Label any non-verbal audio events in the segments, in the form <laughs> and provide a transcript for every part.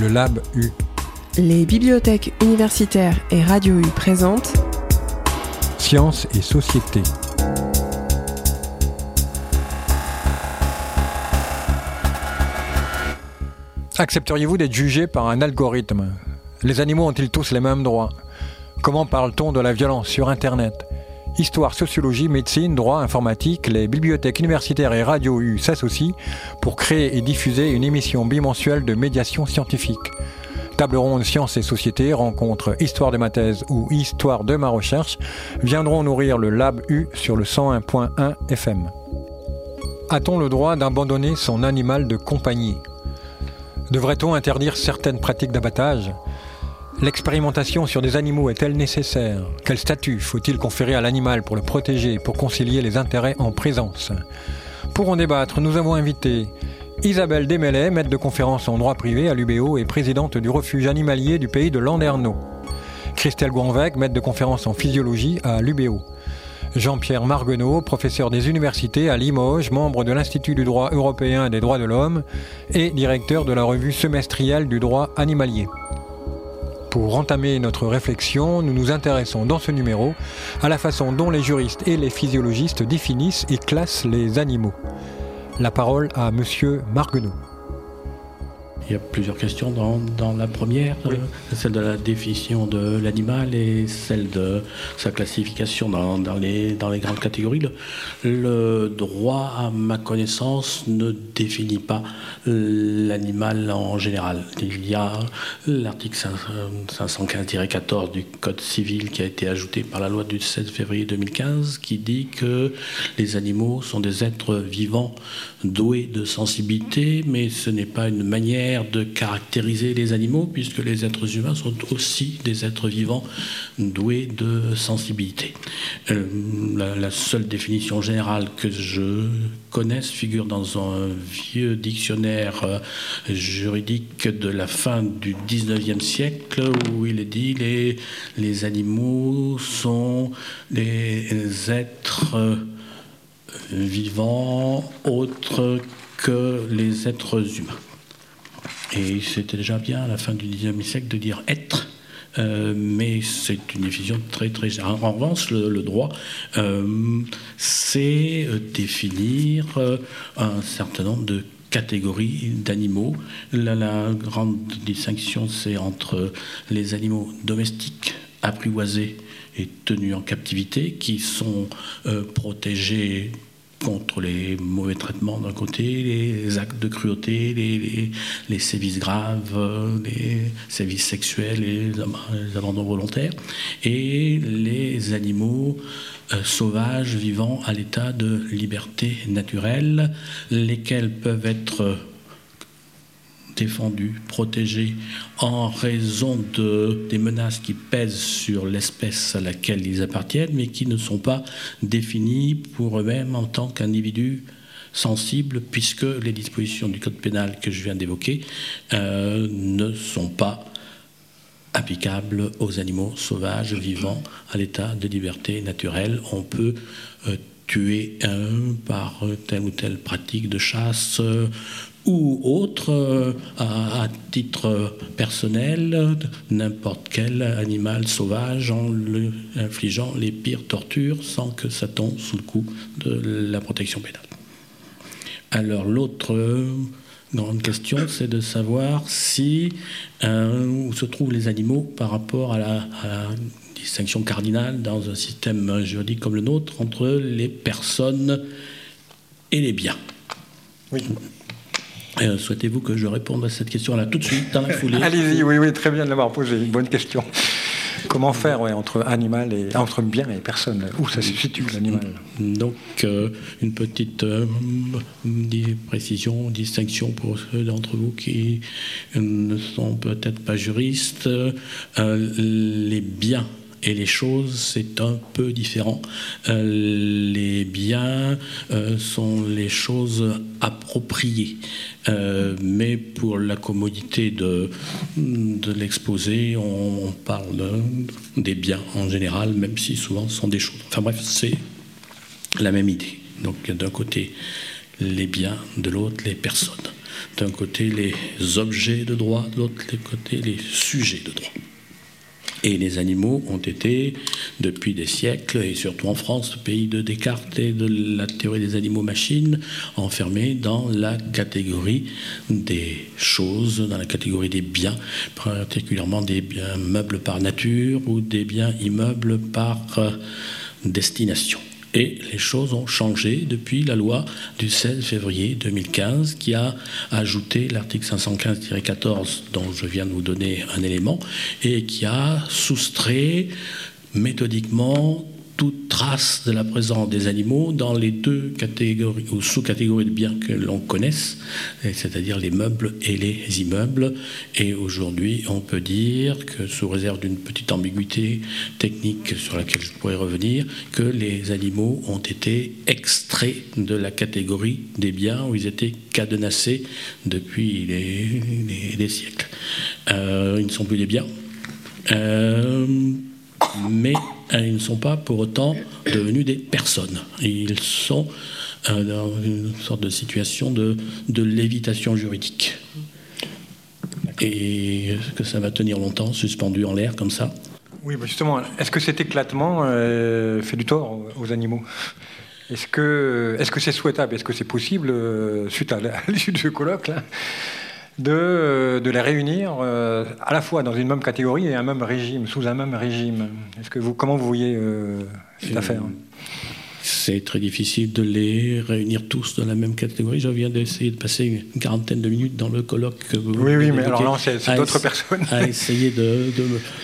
le Lab U. Les bibliothèques universitaires et Radio U présentent Sciences et société. Accepteriez-vous d'être jugé par un algorithme? Les animaux ont-ils tous les mêmes droits? Comment parle-t-on de la violence sur Internet? Histoire, sociologie, médecine, droit, informatique, les bibliothèques universitaires et Radio U s'associent pour créer et diffuser une émission bimensuelle de médiation scientifique. Table ronde Sciences et Société, rencontre Histoire de ma thèse ou Histoire de ma recherche viendront nourrir le Lab U sur le 101.1 FM. A-t-on le droit d'abandonner son animal de compagnie? Devrait-on interdire certaines pratiques d'abattage? L'expérimentation sur des animaux est-elle nécessaire? Quel statut faut-il conférer à l'animal pour le protéger, pour concilier les intérêts en présence? Pour en débattre, nous avons invité Isabelle Desmêlés, maître de conférence en droit privé à l'UBO et présidente du refuge animalier du pays de Landerneau. Christelle Gouanvec, maître de conférence en physiologie à l'UBO. Jean-Pierre Marguenot, professeur des universités à Limoges, membre de l'Institut du droit européen des droits de l'homme et directeur de la revue semestrielle du droit animalier. Pour entamer notre réflexion, nous nous intéressons dans ce numéro à la façon dont les juristes et les physiologistes définissent et classent les animaux. La parole à Monsieur Marguenot. Il y a plusieurs questions dans, la première, euh, celle de la définition de l'animal et celle de sa classification dans, les, dans les, grandes catégories. Le, droit, à ma connaissance, ne définit pas l'animal en général. Il y a l'article 515-14 du Code civil qui a été ajouté par la loi du 16 février 2015 qui dit que les animaux sont des êtres vivants doués de sensibilité, mais ce n'est pas une manière de caractériser les animaux, puisque les êtres humains sont aussi des êtres vivants doués de sensibilité. Euh, la, seule définition générale que je connaisse figure dans un vieux dictionnaire euh, juridique de la fin du 19e siècle, où il est dit les, les animaux sont des êtres euh, vivants autres que les êtres humains. Et c'était déjà bien à la fin du XIXe siècle de dire être. Euh, mais c'est une définition très très en revanche le, droit euh, c'est euh, définir un certain nombre de catégories d'animaux la, grande distinction c'est entre les animaux domestiques apprivoisés et tenus en captivité qui sont protégés contre les mauvais traitements d'un côté, les actes de cruauté, les, sévices graves, les sévices sexuels, les, les abandons volontaires, et les animaux euh, sauvages vivant à l'état de liberté naturelle, lesquels peuvent être défendus, protégés en raison de, des menaces qui pèsent sur l'espèce à laquelle ils appartiennent, mais qui ne sont pas définis pour eux-mêmes en tant qu'individus sensibles, puisque les dispositions du Code pénal que je viens d'évoquer euh, ne sont pas applicables aux animaux sauvages vivant à l'état de liberté naturelle. On peut euh, tuer un par telle ou telle pratique de chasse, ou autre, euh, à, titre personnel, n'importe quel animal sauvage en lui infligeant les pires tortures sans que ça tombe sous le coup de la protection pénale. Alors l'autre grande question, c'est de savoir si euh, où se trouvent les animaux par rapport à la, à la distinction cardinale dans un système juridique comme le nôtre entre les personnes et les biens. Oui. Euh, souhaitez-vous que je réponde à cette question-là tout de suite, dans la foulée <laughs> Allez-y, oui, oui, très bien de l'avoir posé, une bonne question. Comment faire entre animal et entre bien et personne? Où ça se situe l'animal? Donc euh, une petite euh, précision, distinction pour ceux d'entre vous qui ne sont peut-être pas juristes. les biens et les choses, c'est un peu différent. Euh, les biens euh, sont les choses appropriées. Euh, mais pour la commodité de, de l'exposé, on, parle des biens en général, même si souvent ce sont des choses. Enfin bref, c'est la même idée. Donc d'un côté, les biens, de l'autre les personnes. D'un côté les objets de droit, de l'autre côté les sujets de droit. Et les animaux ont été, depuis des siècles, et surtout en France, pays de Descartes et de la théorie des animaux-machines, enfermés dans la catégorie des choses, dans la catégorie des biens, particulièrement des biens meubles par nature ou des biens immeubles par euh, destination. Et les choses ont changé depuis la loi du 16 février 2015 qui a ajouté l'article 515-14 dont je viens de vous donner un élément et qui a soustrait méthodiquement toute trace de la présence des animaux dans les deux catégories ou sous-catégories de biens que l'on connaisse, c'est-à-dire les meubles et les immeubles. Et aujourd'hui, on peut dire que, sous réserve d'une petite ambiguïté technique sur laquelle je pourrais revenir, que les animaux ont été extraits de la catégorie des biens où ils étaient cadenassés depuis les, siècles. Euh, ils ne sont plus des biens. Euh, mais ils ne sont pas pour autant devenus des personnes. Ils sont euh, dans une sorte de situation de, lévitation juridique. Et est-ce que ça va tenir longtemps, suspendu en l'air comme ça? Oui, justement, est-ce que cet éclatement euh, fait du tort aux animaux? Est-ce que c'est -ce c'est souhaitable? Est-ce que c'est possible, euh, suite à <laughs> l'issue de ce colloque, là, de, de les réunir euh, à la fois dans une même catégorie et un même régime, sous un même régime. Est-ce que vous, comment vous voyez euh, cette affaire? C'est très difficile de les réunir tous dans la même catégorie. Je viens d'essayer de passer une quarantaine de minutes dans le colloque que vous Oui, oui, mais alors là, c'est d'autres personnes. À <laughs> essayer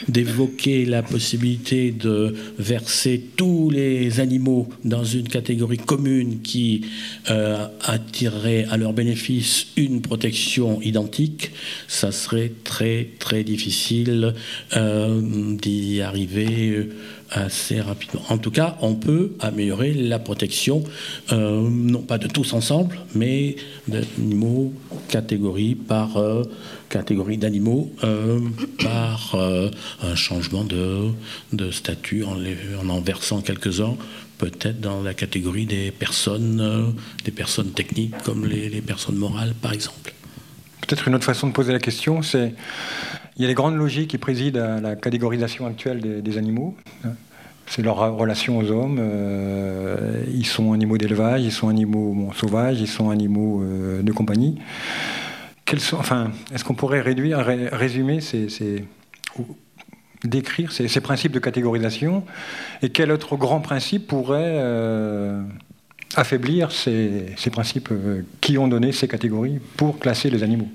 d'évoquer de, la possibilité de verser tous les animaux dans une catégorie commune qui euh, attirerait à leur bénéfice une protection identique. Ça serait très, très difficile euh, d'y arriver assez rapidement. En tout cas, on peut améliorer la protection, euh, non pas de tous ensemble, mais d'animaux catégorie par euh, catégorie d'animaux euh, par un changement de, de statut en, en, en quelques-uns peut-être dans la catégorie des personnes, des personnes techniques comme les, les personnes morales, par exemple. Peut-être une autre façon de poser la question, c'est il y a les grandes logiques qui président à la catégorisation actuelle des, animaux. C'est leur relation aux hommes. Euh, ils sont animaux d'élevage, ils sont animaux sauvages, ils sont animaux euh, de compagnie. sont, enfin, est-ce qu'on pourrait réduire, résumer ces, décrire ces, principes de catégorisation Et quel autre grand principe pourrait euh, affaiblir ces, principes qui ont donné ces catégories pour classer les animaux?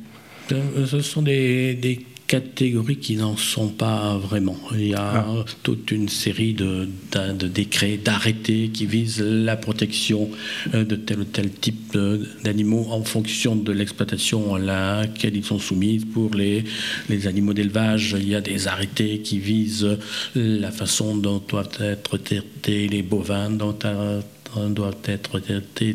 Ce sont des catégories qui n'en sont pas vraiment. Il y a ah. toute une série de, de, décrets, d'arrêtés qui visent la protection euh, de tel ou tel type d'animaux en fonction de l'exploitation à laquelle ils sont soumis. Pour les, les animaux d'élevage, il y a des arrêtés qui visent la façon dont doivent être traités les bovins, dont doivent être traités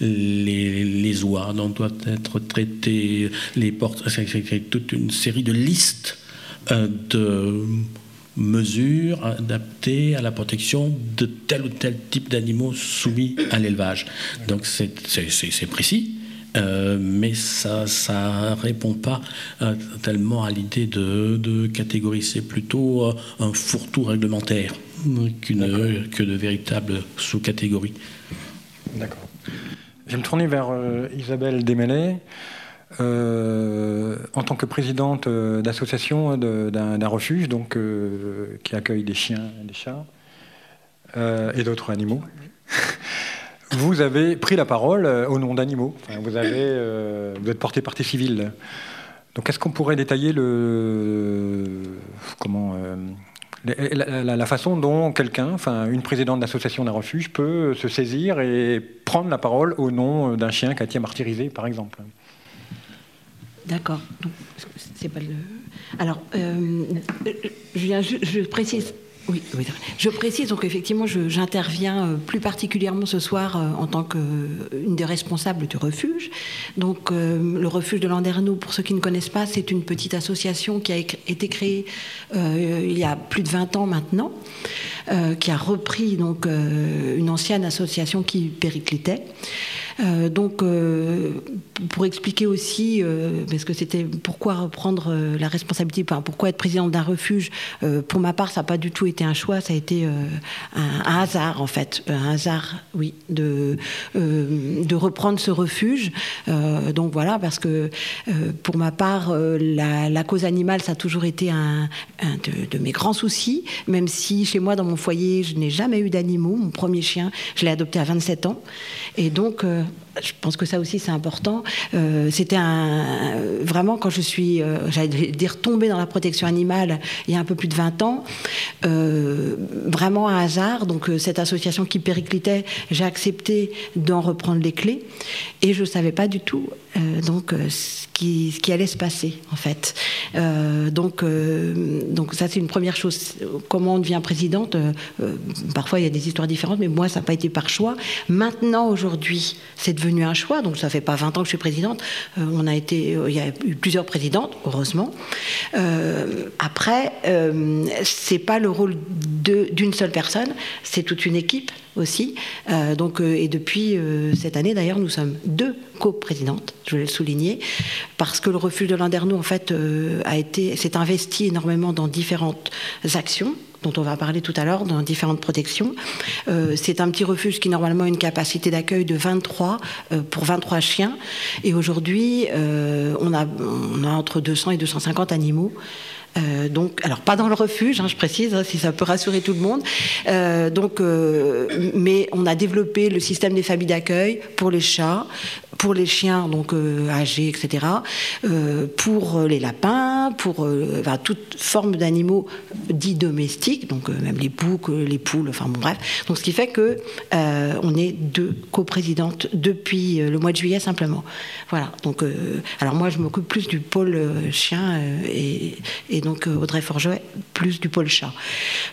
les, les, oies, dont doivent être traités les portes. C'est toute une série de listes euh, de mesures adaptées à la protection de tel ou tel type d'animaux soumis à l'élevage. Donc c'est précis. Euh, mais ça ne répond pas euh, tellement à l'idée de, de catégorie. C'est plutôt un fourre-tout réglementaire que de véritables sous-catégories. D'accord. Je vais me tourner vers euh, Isabelle Desmêlés. Euh, en tant que présidente euh, d'association d'un refuge donc, qui accueille des chiens et des chats et d'autres animaux, <laughs> vous avez pris la parole au nom d'animaux. vous, avez, vous êtes porté partie civile. Donc est-ce qu'on pourrait détailler le, comment, la, façon dont quelqu'un, enfin une présidente d'association d'un refuge, peut se saisir et prendre la parole au nom d'un chien qui a martyrisé, par exemple. D'accord. Alors, euh, je, je, précise Oui, je précise donc effectivement, j'interviens euh, plus particulièrement ce soir euh, en tant qu'une des responsables du refuge. Donc, euh, le refuge de Landerneau, pour ceux qui ne connaissent pas, c'est une petite association qui a été créée il y a plus de 20 ans maintenant, qui a repris donc une ancienne association qui périclitait. Euh, donc, euh, pour expliquer aussi, euh, parce que c'était pourquoi reprendre la responsabilité, pourquoi être présidente d'un refuge, pour ma part, ça n'a pas du tout été un choix, ça a été un, hasard, en fait, un hasard, oui, de, reprendre ce refuge. donc voilà, parce que pour ma part, la, cause animale, ça a toujours été un, de, de, mes grands soucis, même si chez moi, dans mon foyer, je n'ai jamais eu d'animaux. Mon premier chien, je l'ai adopté à 27 ans. Et donc, je pense que ça aussi c'est important. Euh, c'était vraiment quand je suis, euh, j'allais dire tombée dans la protection animale il y a un peu plus de 20 ans, euh, vraiment un hasard. Donc cette association qui périclitait, j'ai accepté d'en reprendre les clés et je savais pas du tout donc qui, ce qui allait se passer en fait. donc donc ça c'est une première chose. Comment on devient présidente Parfois il y a des histoires différentes, mais moi ça n'a pas été par choix. Maintenant aujourd'hui c'est devenu un choix. Donc ça fait pas 20 ans que je suis présidente. Euh, on a été, euh, il y a eu plusieurs présidentes, heureusement. Euh, après, c'est pas le rôle d'une seule personne, c'est toute une équipe aussi. donc, et depuis cette année, d'ailleurs, nous sommes deux co-présidentes, je voulais le souligner, parce que le refuge de Landerneau, en fait, a été, s'est investi énormément dans différentes actions dont on va parler tout à l'heure, dans différentes protections. Euh, c'est un petit refuge qui normalement a une capacité d'accueil de 23 euh, pour 23 chiens. Et aujourd'hui, euh, on, a, on a entre 200 et 250 animaux. Donc, alors pas dans le refuge, hein, je précise, hein, si ça peut rassurer tout le monde. donc, mais on a développé le système des familles d'accueil pour les chats, pour les chiens donc euh, âgés, etc., euh, pour les lapins, pour euh, toute forme d'animaux dits domestiques, donc même les boucs, les poules, enfin bon bref. Donc ce qui fait que on est deux coprésidentes depuis le mois de juillet simplement. Voilà. Donc alors moi je m'occupe plus du pôle chien et, et, donc Audrey Forgeot plus du pôle chat.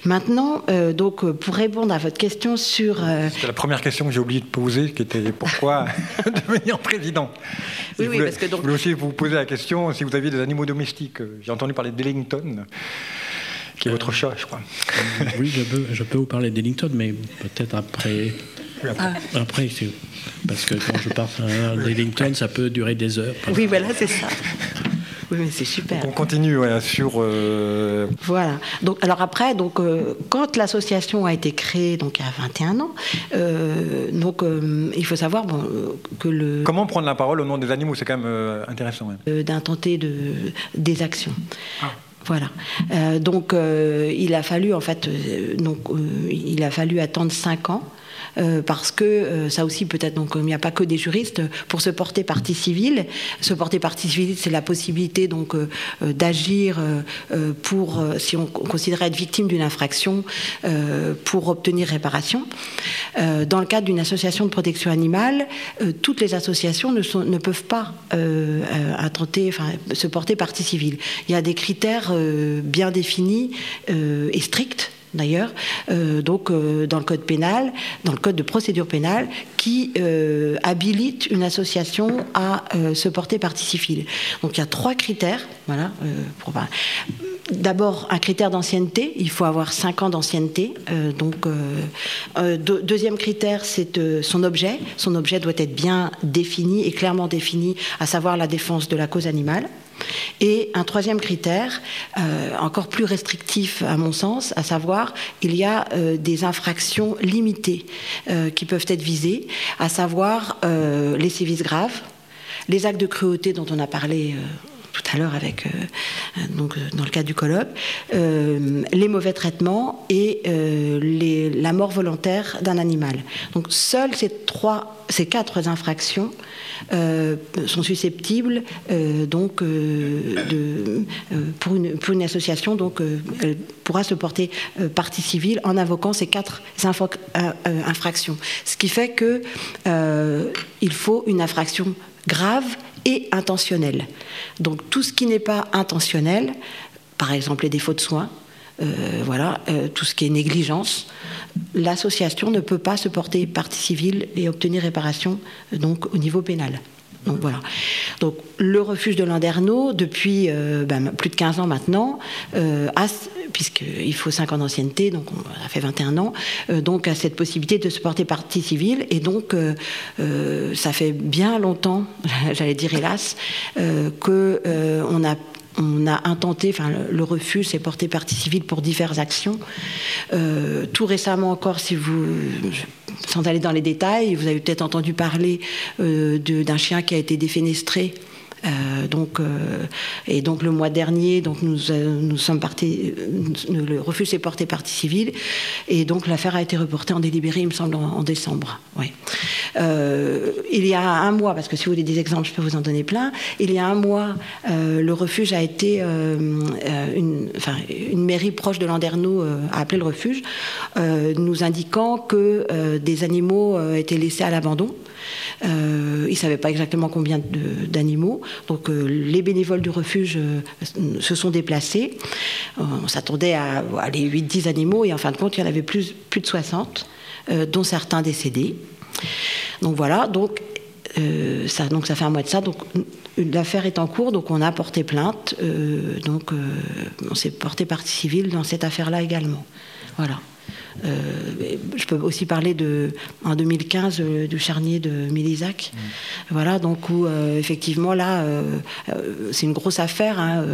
Maintenant donc pour répondre à votre question sur c'est la première question que j'ai oublié de poser, qui était pourquoi <laughs> <laughs> devenir président? Oui, oui, parce que donc... Je voulais aussi vous poser la question si vous aviez des animaux domestiques. J'ai entendu parler d'Ellington, qui est votre chat, je crois. oui, je peux, je peux vous parler d'Ellington, mais peut-être après. après, ah. après parce que quand je parle d'Ellington, ça peut durer des heures. Oui, voilà, c'est ça. Oui, mais c'est super. on continue sur. Euh, voilà. Donc, alors après, donc, euh, quand l'association a été créée, donc il y a 21 ans, euh, donc il faut savoir bon, que le. Comment prendre la parole au nom des animaux? C'est quand même intéressant. D'intenter de, des actions. Ah. Voilà. donc, il a fallu en fait, donc, il a fallu attendre 5 ans parce que euh, ça aussi peut-être, donc il n'y a pas que des juristes, pour se porter partie civile. Se porter partie civile, c'est la possibilité donc euh, d'agir pour, si on considère être victime d'une infraction, pour obtenir réparation. dans le cadre d'une association de protection animale, toutes les associations ne peuvent pas attenter, enfin, se porter partie civile. Il y a des critères bien définis et stricts d'ailleurs, euh, donc euh, dans le code pénal, dans le code de procédure pénale, qui euh, habilite une association à se porter partie civile. Donc il y a trois critères, voilà. D'abord, un critère d'ancienneté, il faut avoir cinq ans d'ancienneté. donc, deuxième critère, c'est son objet. Son objet doit être bien défini et clairement défini, à savoir la défense de la cause animale. Et un troisième critère, euh, encore plus restrictif à mon sens, à savoir, il y a euh, des infractions limitées euh, qui peuvent être visées, à savoir les sévices graves, les actes de cruauté dont on a parlé tout à l'heure avec donc dans le cadre du colloque, les mauvais traitements et la mort volontaire d'un animal. Donc seules ces trois, ces quatre infractions euh, sont susceptibles euh, donc euh, pour, une, association donc pourra se porter partie civile en invoquant ces quatre infractions. Ce qui fait que il faut une infraction grave et intentionnelle. Donc tout ce qui n'est pas intentionnel, par exemple les défauts de soins, voilà, tout ce qui est négligence, l'association ne peut pas se porter partie civile et obtenir réparation donc au niveau pénal. Donc voilà. Donc le refuge de Landerneau, depuis euh, ben, plus de 15 ans maintenant, euh, puisqu'il faut 5 ans d'ancienneté, donc on a fait 21 ans, euh, donc a cette possibilité de se porter partie civile. Et donc ça fait bien longtemps, <laughs> j'allais dire hélas, qu'on a on a intenté, enfin le, refus s'est porté partie civile pour diverses actions. tout récemment encore, si vous, sans aller dans les détails, vous avez peut-être entendu parler euh, d'un chien qui a été défenestré donc, euh, et donc le mois dernier, donc nous, nous sommes partis, le refus s'est porté partie civile, et donc l'affaire a été reportée en délibéré, il me semble, en, décembre. Oui. il y a un mois, parce que si vous voulez des exemples, je peux vous en donner plein. Il y a un mois, le refuge a été une, enfin, une mairie proche de Landerneau a appelé le refuge, nous indiquant que des animaux étaient laissés à l'abandon. Euh, ils ne savaient pas exactement combien d'animaux. Donc euh, les bénévoles du refuge euh, se sont déplacés. on s'attendait à, aller 8-10 animaux et en fin de compte, il y en avait plus, de 60, dont certains décédés. Donc voilà, donc, ça, fait un mois de ça. L'affaire est en cours, donc on a porté plainte. donc on s'est porté partie civile dans cette affaire-là également. Voilà. Euh, je peux aussi parler de, en 2015 euh, du charnier de Mélisac. Mm. Voilà, donc où euh, effectivement là, c'est une grosse affaire hein,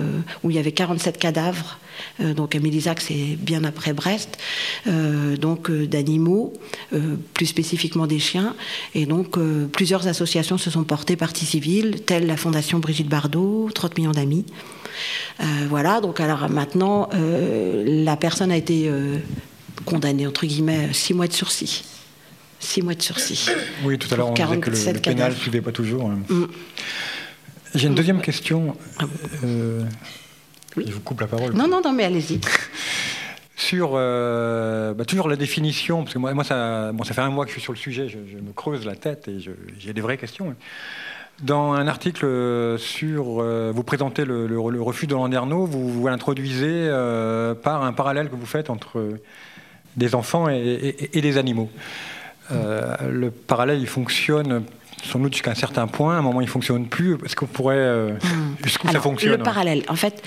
où il y avait 47 cadavres. donc à Mélisac, c'est bien après Brest. donc d'animaux, plus spécifiquement des chiens. Et donc plusieurs associations se sont portées partie civile, telle la Fondation Brigitte Bardot, 30 millions d'amis. voilà, donc alors maintenant, la personne a été condamné, entre guillemets, six mois de sursis. Six mois de sursis. Oui, tout à l'heure, on disait que le, pénal ne suivait pas toujours. Hein. Mm. J'ai une deuxième question. Ah euh, je vous coupe la parole. Non, non, non, mais allez-y. <laughs> sur euh, bah, toujours la définition, parce que moi, moi ça, bon, ça fait un mois que je suis sur le sujet, je, me creuse la tête et j'ai des vraies questions. Dans un article sur, euh, vous présentez le, le, refus de Landerneau, vous, vous l'introduisez par un parallèle que vous faites entre des enfants et, des animaux. Euh, le parallèle, il fonctionne sans doute jusqu'à un certain point. À un moment, il fonctionne plus. Est-ce qu'on pourrait. Euh, hmm. Jusqu'où ça fonctionne Le parallèle, en fait,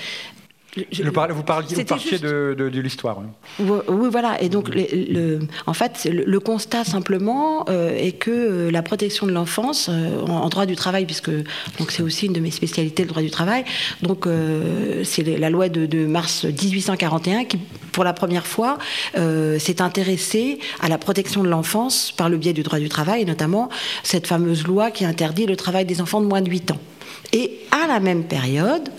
vous parliez, de, l'histoire. Oui, voilà. Et donc, le, en fait, le, constat simplement euh, est que euh, la protection de l'enfance euh, en, droit du travail, puisque donc c'est aussi une de mes spécialités, le droit du travail. Donc, c'est la loi de, mars 1841 qui, pour la première fois, s'est intéressée à la protection de l'enfance par le biais du droit du travail, et notamment cette fameuse loi qui interdit le travail des enfants de moins de 8 ans. Et à la même période,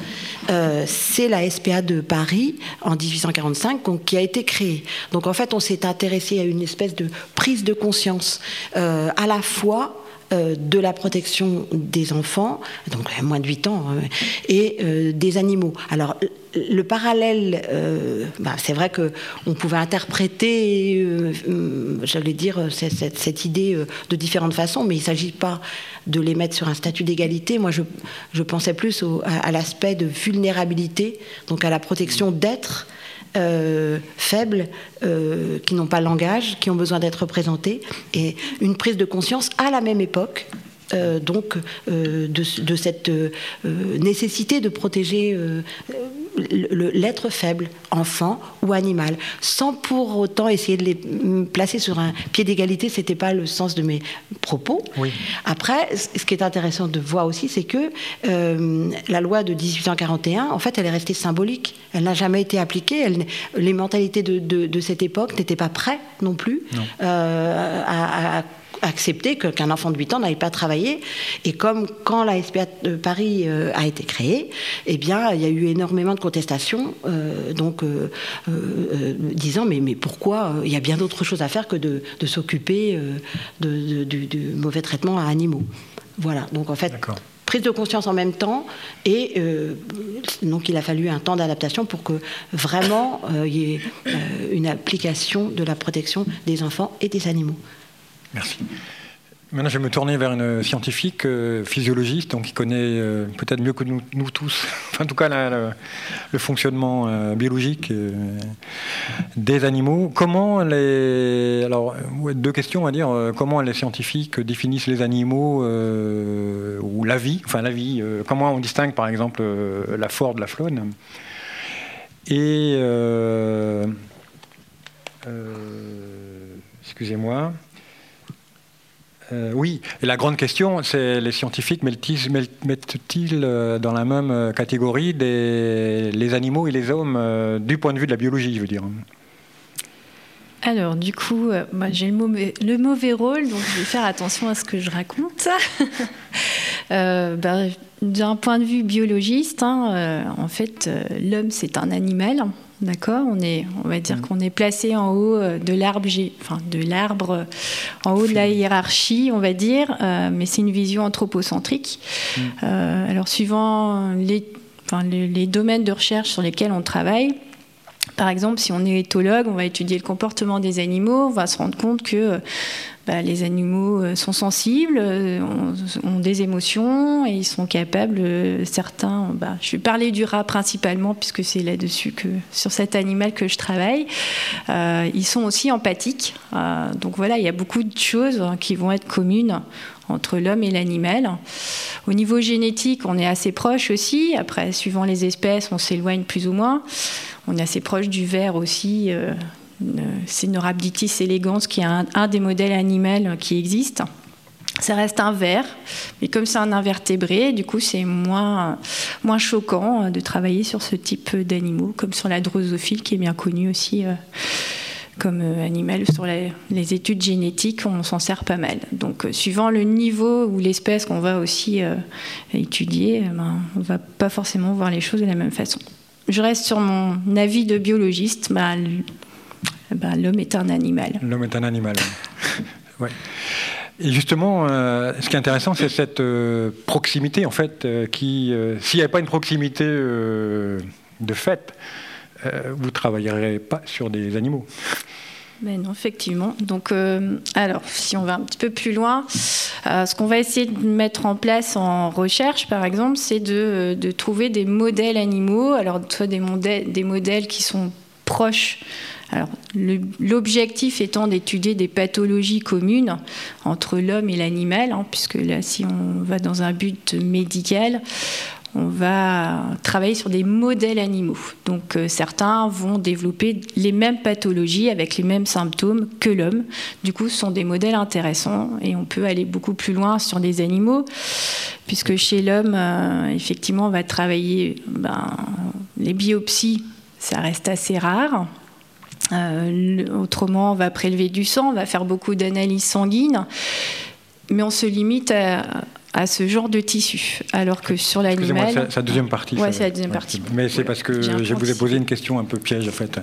euh, c'est la SPA de Paris en 1845 qui a été créée. Donc en fait, on s'est intéressé à une espèce de prise de conscience euh, à la fois de la protection des enfants, donc moins de 8 ans, hein, et des animaux. Alors, le parallèle, bah, c'est vrai qu'on pouvait interpréter, j'allais dire, cette, idée de différentes façons, mais il ne s'agit pas de les mettre sur un statut d'égalité. Moi, je, pensais plus à, l'aspect de vulnérabilité, donc à la protection d'êtres euh, faibles, euh, qui n'ont pas le langage, qui ont besoin d'être représentés, et une prise de conscience à la même époque euh, donc de, de, cette nécessité de protéger l'être faible, enfant ou animal, sans pour autant essayer de les placer sur un pied d'égalité. Ce n'était pas le sens de mes propos. Après, ce qui est intéressant de voir aussi, c'est que euh, la loi de 1841, en fait, elle est restée symbolique. Elle n'a jamais été appliquée. les mentalités de, cette époque n'étaient pas prêtes non plus euh, à, à accepter qu'un enfant de 8 ans n'aille pas travailler. Et comme quand la SPA de Paris euh, a été créée, eh bien, il y a eu énormément de contestations, euh, donc euh, disant mais, mais pourquoi il y a bien d'autres choses à faire que de, s'occuper de, du, mauvais traitement à animaux. Voilà, donc en fait, prise de conscience en même temps et donc il a fallu un temps d'adaptation pour que vraiment il y ait une application de la protection des enfants et des animaux. Merci. Maintenant, je vais me tourner vers une scientifique euh, physiologiste, donc qui connaît euh, peut-être mieux que nous, tous, <laughs> en tout cas le fonctionnement euh, biologique des animaux. Comment les, alors deux questions, on va dire, comment les scientifiques définissent les animaux ou la vie, enfin la vie. comment on distingue, par exemple, la flore de la faune Et excusez-moi. Euh, oui, et la grande question, c'est les scientifiques mettent-ils euh, dans la même euh, catégorie les animaux et les hommes du point de vue de la biologie, je veux dire? Alors, du coup, j'ai le mauvais, le mauvais, rôle, donc je vais faire attention à ce que je raconte. <laughs> Ben, d'un point de vue biologiste, hein, en fait, l'homme, c'est un animal. D'accord on, est, on va dire mm. qu'on est placé en haut euh, de l'arbre, enfin, de l'arbre, en haut de la hiérarchie, on va dire, euh, mais c'est une vision anthropocentrique. Mm. Euh, alors, suivant les, les, domaines de recherche sur lesquels on travaille, par exemple, si on est éthologue, on va étudier le comportement des animaux, on va se rendre compte que bah, les animaux euh, sont sensibles, euh, ont, des émotions et ils sont capables, euh, certains, bah, je vais parler du rat principalement puisque c'est là-dessus que, sur cet animal que je travaille, ils sont aussi empathiques. donc voilà, il y a beaucoup de choses hein, qui vont être communes entre l'homme et l'animal. Au niveau génétique, on est assez proche aussi. Après, suivant les espèces, on s'éloigne plus ou moins. On est assez proche du ver aussi, Norabditis elegans qui est un, des modèles animaux qui existent. Ça reste un ver, mais comme c'est un invertébré, du coup c'est moins, moins choquant de travailler sur ce type d'animaux, comme sur la drosophile qui est bien connue aussi euh, comme euh, animal. Sur les, études génétiques, on s'en sert pas mal. Donc euh, suivant le niveau ou l'espèce qu'on va aussi étudier, ben, on ne va pas forcément voir les choses de la même façon. Je reste sur mon avis de biologiste. Eh ben, l'homme est un animal. L'homme est un animal. <laughs> ouais. Et justement, euh, ce qui est intéressant, c'est cette euh, proximité, en fait, euh, qui, s'il n'y avait pas une proximité de fait, vous ne travaillerez pas sur des animaux. Mais non, effectivement. Donc, alors, si on va un petit peu plus loin, ce qu'on va essayer de mettre en place en recherche, par exemple, c'est de, de, trouver des modèles animaux. Alors, soit des modèles qui sont proches l'objectif étant d'étudier des pathologies communes entre l'homme et l'animal, hein, puisque là, si on va dans un but médical, on va travailler sur des modèles animaux. Donc euh, certains vont développer les mêmes pathologies avec les mêmes symptômes que l'homme. Du coup, ce sont des modèles intéressants et on peut aller beaucoup plus loin sur les animaux, puisque chez l'homme, euh, effectivement, on va travailler ben, les biopsies, ça reste assez rare. Euh, autrement, on va prélever du sang, on va faire beaucoup d'analyses sanguines, mais on se limite à, ce genre de tissu. Alors que sur l'animal. C'est la deuxième partie. Oui, c'est la deuxième partie. Mais c'est parce que je vous ai posé une question un peu piège, en fait.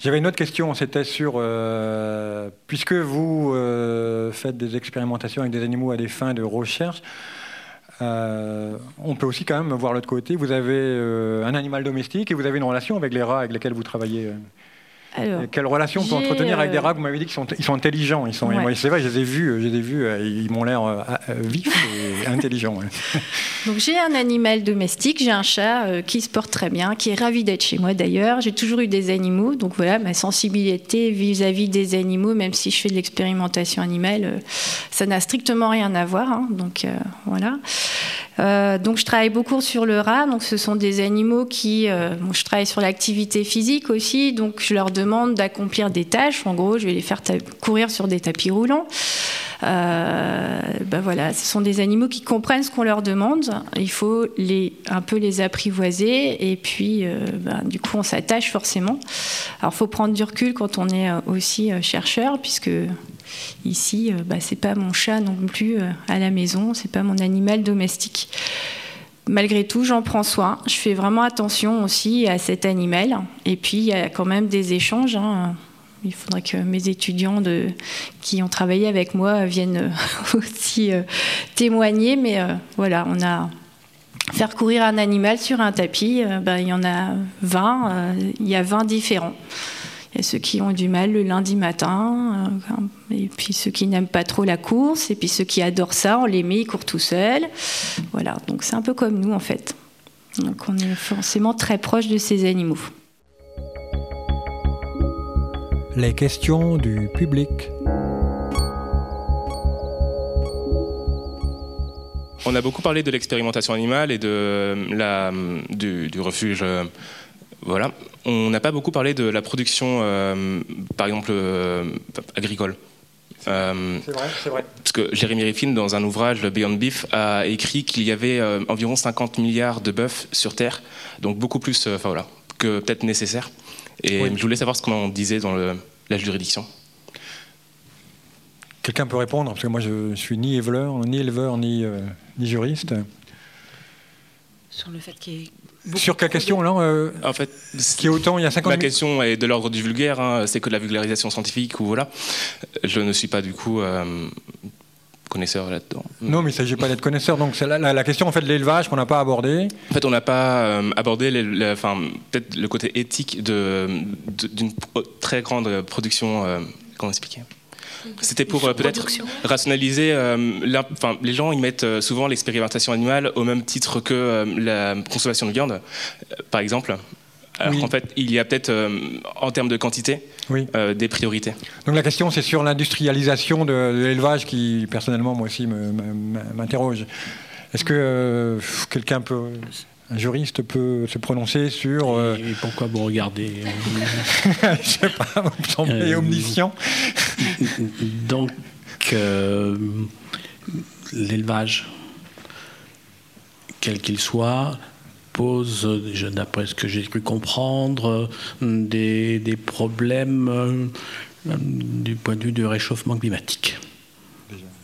J'avais une autre question, c'était sur. Euh, puisque vous euh, faites des expérimentations avec des animaux à des fins de recherche, on peut aussi quand même voir l'autre côté. Vous avez un animal domestique et vous avez une relation avec les rats avec lesquels vous travaillez. Quelle relation on peut entretenir avec des rats Vous m'avez dit qu'ils sont, ils sont intelligents. Ils sont, c'est vrai, je les ai vus, je les ai vus euh, ils m'ont l'air euh, euh, vifs et <laughs> intelligents. Donc j'ai un animal domestique, j'ai un chat qui se porte très bien, qui est ravi d'être chez moi d'ailleurs. J'ai toujours eu des animaux, donc voilà, ma sensibilité vis-à-vis des animaux, même si je fais de l'expérimentation animale, ça n'a strictement rien à voir. Hein. donc voilà. Euh, donc je travaille beaucoup sur le rat. Donc ce sont des animaux qui, euh, je travaille sur l'activité physique aussi. Donc je leur demande d'accomplir des tâches. En gros, je vais les faire courir sur des tapis roulants. Euh, ben voilà, ce sont des animaux qui comprennent ce qu'on leur demande. Il faut les, un peu les apprivoiser et puis ben, du coup on s'attache forcément. Alors il faut prendre du recul quand on est aussi chercheur puisque Ici, euh, bah, c'est pas mon chat non plus euh, à la maison, c'est pas mon animal domestique. Malgré tout, j'en prends soin. Je fais vraiment attention aussi à cet animal. Et puis, il y a quand même des échanges. Hein. Il faudrait que mes étudiants qui ont travaillé avec moi viennent <laughs> aussi euh, témoigner. Mais voilà, on a faire courir un animal sur un tapis. Bah, il y en a 20. il y a 20 différents. Il y a ceux qui ont du mal le lundi matin, euh, et puis ceux qui n'aiment pas trop la course, et puis ceux qui adorent ça, on les met, ils courent tout seuls. Voilà, donc c'est un peu comme nous en fait. Donc on est forcément très proche de ces animaux. Les questions du public. On a beaucoup parlé de l'expérimentation animale et de la, du, refuge. Euh, voilà. On n'a pas beaucoup parlé de la production, euh, par exemple, euh, agricole. c'est vrai, c'est vrai. Parce que Jérémy Riffin, dans un ouvrage, Beyond Beef, a écrit qu'il y avait environ 50 milliards de bœufs sur Terre, donc beaucoup plus enfin, voilà, que peut-être nécessaire. Et je voulais savoir ce qu'on disait dans la juridiction. Quelqu'un peut répondre, parce que moi je ne suis ni éleveur, ni éleveur, ni, euh, ni juriste. Sur le fait qu'il y ait sur quelle question là euh, En fait, qui est autant il y a 50 Ma question est de l'ordre du vulgaire, hein, c'est que de la vulgarisation scientifique ou voilà. Je ne suis pas du coup euh, connaisseur là-dedans. Non, mais il ne s'agit pas d'être connaisseur. Donc c'est la, la, question en fait de l'élevage qu'on n'a pas abordé. En fait, on n'a pas abordé enfin, peut-être le côté éthique d'une très grande production. comment expliquer? C'était pour euh, peut-être rationaliser. Euh, enfin, les gens ils mettent euh, souvent l'expérimentation animale au même titre que la consommation de viande, par exemple. Alors qu'en fait, il y a peut-être, en termes de quantité, des priorités. Donc la question, c'est sur l'industrialisation de, l'élevage qui, personnellement, moi aussi, m'interroge. Est-ce que quelqu'un peut un juriste peut se prononcer sur. Euh, et, pourquoi vous regardez euh, <laughs> Je sais pas, vous me semblez euh, omniscient. Donc, l'élevage, quel qu'il soit, pose, d'après ce que j'ai cru comprendre, des, des problèmes du point de vue du réchauffement climatique.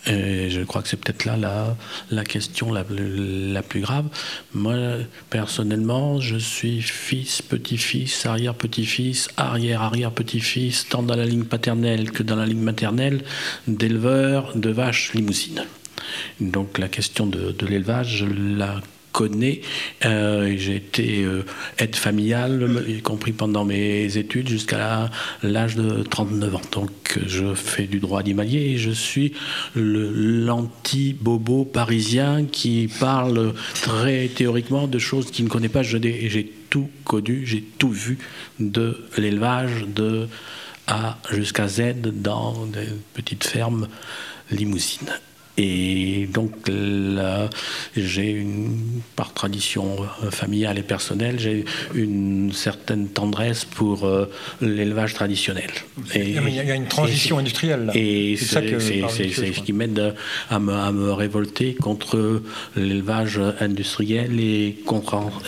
Et je crois que c'est peut-être là la, la question la, la, plus grave. Moi, personnellement, je suis fils, petit-fils, arrière-petit-fils, arrière-arrière-petit-fils, tant dans la ligne paternelle que dans la ligne maternelle, d'éleveurs de vaches limousines. Donc la question de, de l'élevage, je la connais. Euh, j'ai été euh, aide familiale, y compris pendant mes études, jusqu'à l'âge de 39 ans. Donc je fais du droit animalier et je suis l'anti-bobo parisien qui parle très théoriquement de choses qu'il ne connaît pas. J'ai tout connu, j'ai tout vu de l'élevage de A jusqu'à Z dans des petites fermes limousines. Et donc j'ai une, par tradition euh, familiale et personnelle, j'ai une certaine tendresse pour euh, l'élevage traditionnel. Et, il y a une transition industrielle là. Et c'est ce qui m'aide à me, à me, révolter contre l'élevage industriel et,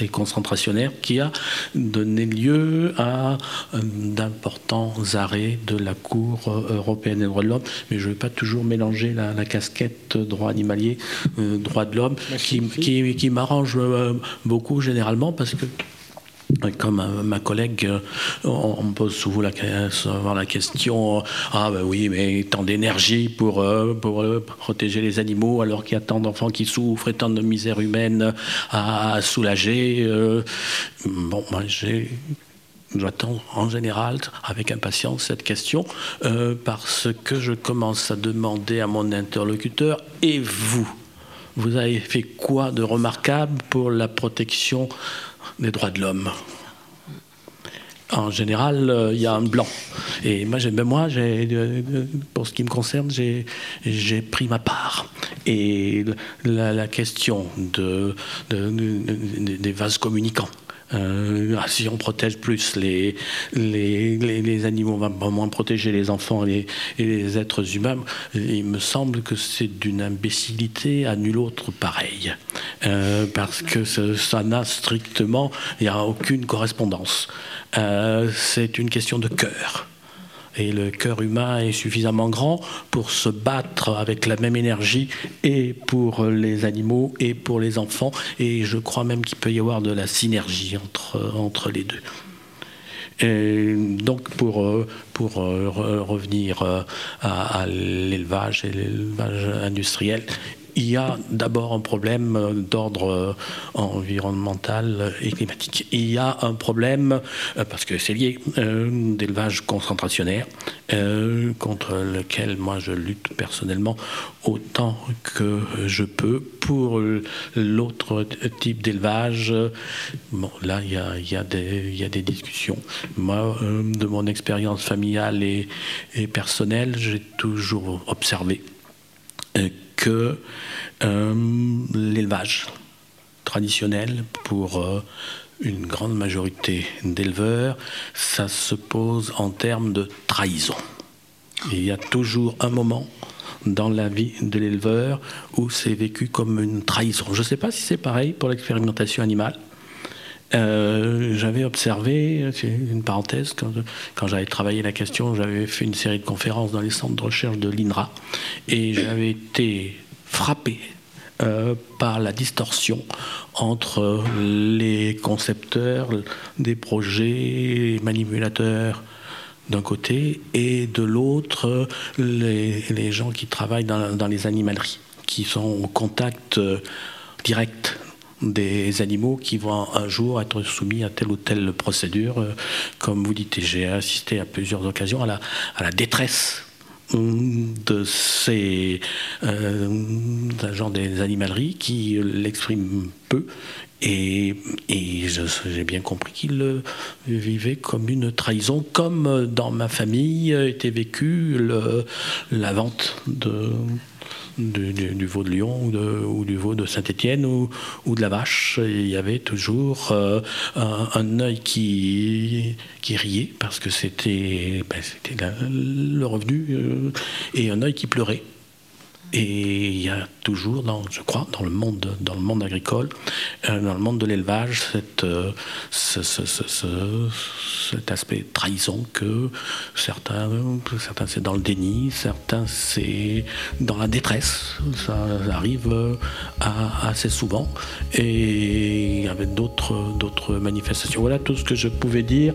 et concentrationnaire qui a donné lieu à euh, d'importants arrêts de la Cour européenne des droits de l'homme. Mais je ne vais pas toujours mélanger la, la casquette droit animalier, euh, droit de l'homme, qui, qui, m'arrange euh, beaucoup généralement parce que comme ma collègue, euh, on me pose souvent la, la question Ah, ben oui, mais tant d'énergie pour, pour protéger les animaux alors qu'il y a tant d'enfants qui souffrent et tant de misère humaine à, soulager. bon, moi, j'ai J'attends en général avec impatience cette question euh, parce que je commence à demander à mon interlocuteur et vous, vous avez fait quoi de remarquable pour la protection des droits de l'homme? En général, euh, il y a un blanc. Et moi, ben moi euh, pour ce qui me concerne, j'ai pris ma part. Et la, question de, des vases communicants, euh, ah, si on protège plus les, les, les, animaux, on va moins protéger les enfants et les, êtres humains. Il me semble que c'est d'une imbécilité à nul autre pareil. Euh, parce que ça n'a strictement, il n'y a aucune correspondance. Euh, c'est une question de cœur. Et le cœur humain est suffisamment grand pour se battre avec la même énergie et pour les animaux et pour les enfants. Et je crois même qu'il peut y avoir de la synergie entre, entre les deux. Donc pour, pour revenir à, l'élevage et l'élevage industriel, il y a d'abord un problème d'ordre environnemental et climatique. Il y a un problème, parce que c'est lié, d'élevage concentrationnaire, contre lequel moi je lutte personnellement autant que je peux. Pour l'autre type d'élevage, bon, là, il y a, des discussions. Moi, de mon expérience familiale et, et personnelle, j'ai toujours observé que euh, l'élevage traditionnel pour euh, une grande majorité d'éleveurs, ça se pose en termes de trahison. il y a toujours un moment dans la vie de l'éleveur où c'est vécu comme une trahison. Je ne sais pas si c'est pareil pour l'expérimentation animale. Euh, j'avais observé, c'est une parenthèse, quand, j'avais travaillé la question, j'avais fait une série de conférences dans les centres de recherche de l'INRA et j'avais été frappé euh, par la distorsion entre les concepteurs des projets, les manipulateurs d'un côté et de l'autre les, gens qui travaillent dans, dans, les animaleries, qui sont en contact euh, direct des animaux qui vont un jour être soumis à telle ou telle procédure. Euh, comme vous dites, j'ai assisté à plusieurs occasions à la, détresse de ces euh, agents des animaleries qui l'expriment peu et, j'ai bien compris qu'il le vivait comme une trahison, comme dans ma famille était vécue la vente de, du, du, veau de Lyon ou, du veau de Saint-Étienne ou, de la vache. il y avait toujours euh, un, un, œil qui, qui riait parce que c'était ben, le revenu euh, et un œil qui pleurait. Et il y a toujours, je crois, dans le monde, dans le monde agricole, euh, dans le monde de l'élevage, euh, ce, ce, ce, cet aspect trahison que certains, certains c'est dans le déni, certains c'est dans la détresse. Ça arrive euh, assez souvent. Et avec d'autres, d'autres manifestations. Voilà tout ce que je pouvais dire.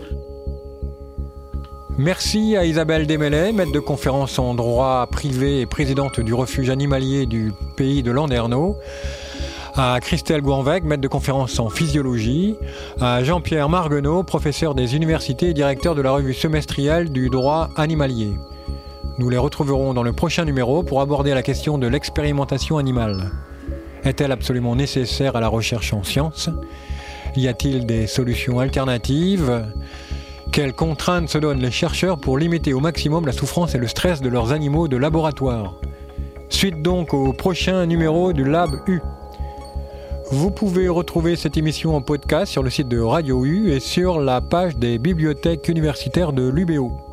Merci à Isabelle Desmêlés, maître de conférence en droit privé et présidente du refuge animalier du pays de Landerneau, à Christelle Gouanvec, maître de conférence en physiologie, à Jean-Pierre Marguenot, professeur des universités et directeur de la revue semestrielle du droit animalier. Nous les retrouverons dans le prochain numéro pour aborder la question de l'expérimentation animale. Est-elle absolument nécessaire à la recherche en sciences Y a-t-il des solutions alternatives? Quelles contraintes se donnent les chercheurs pour limiter au maximum la souffrance et le stress de leurs animaux de laboratoire? Suite donc au prochain numéro du Lab U. Vous pouvez retrouver cette émission en podcast sur le site de Radio U et sur la page des bibliothèques universitaires de l'UBO.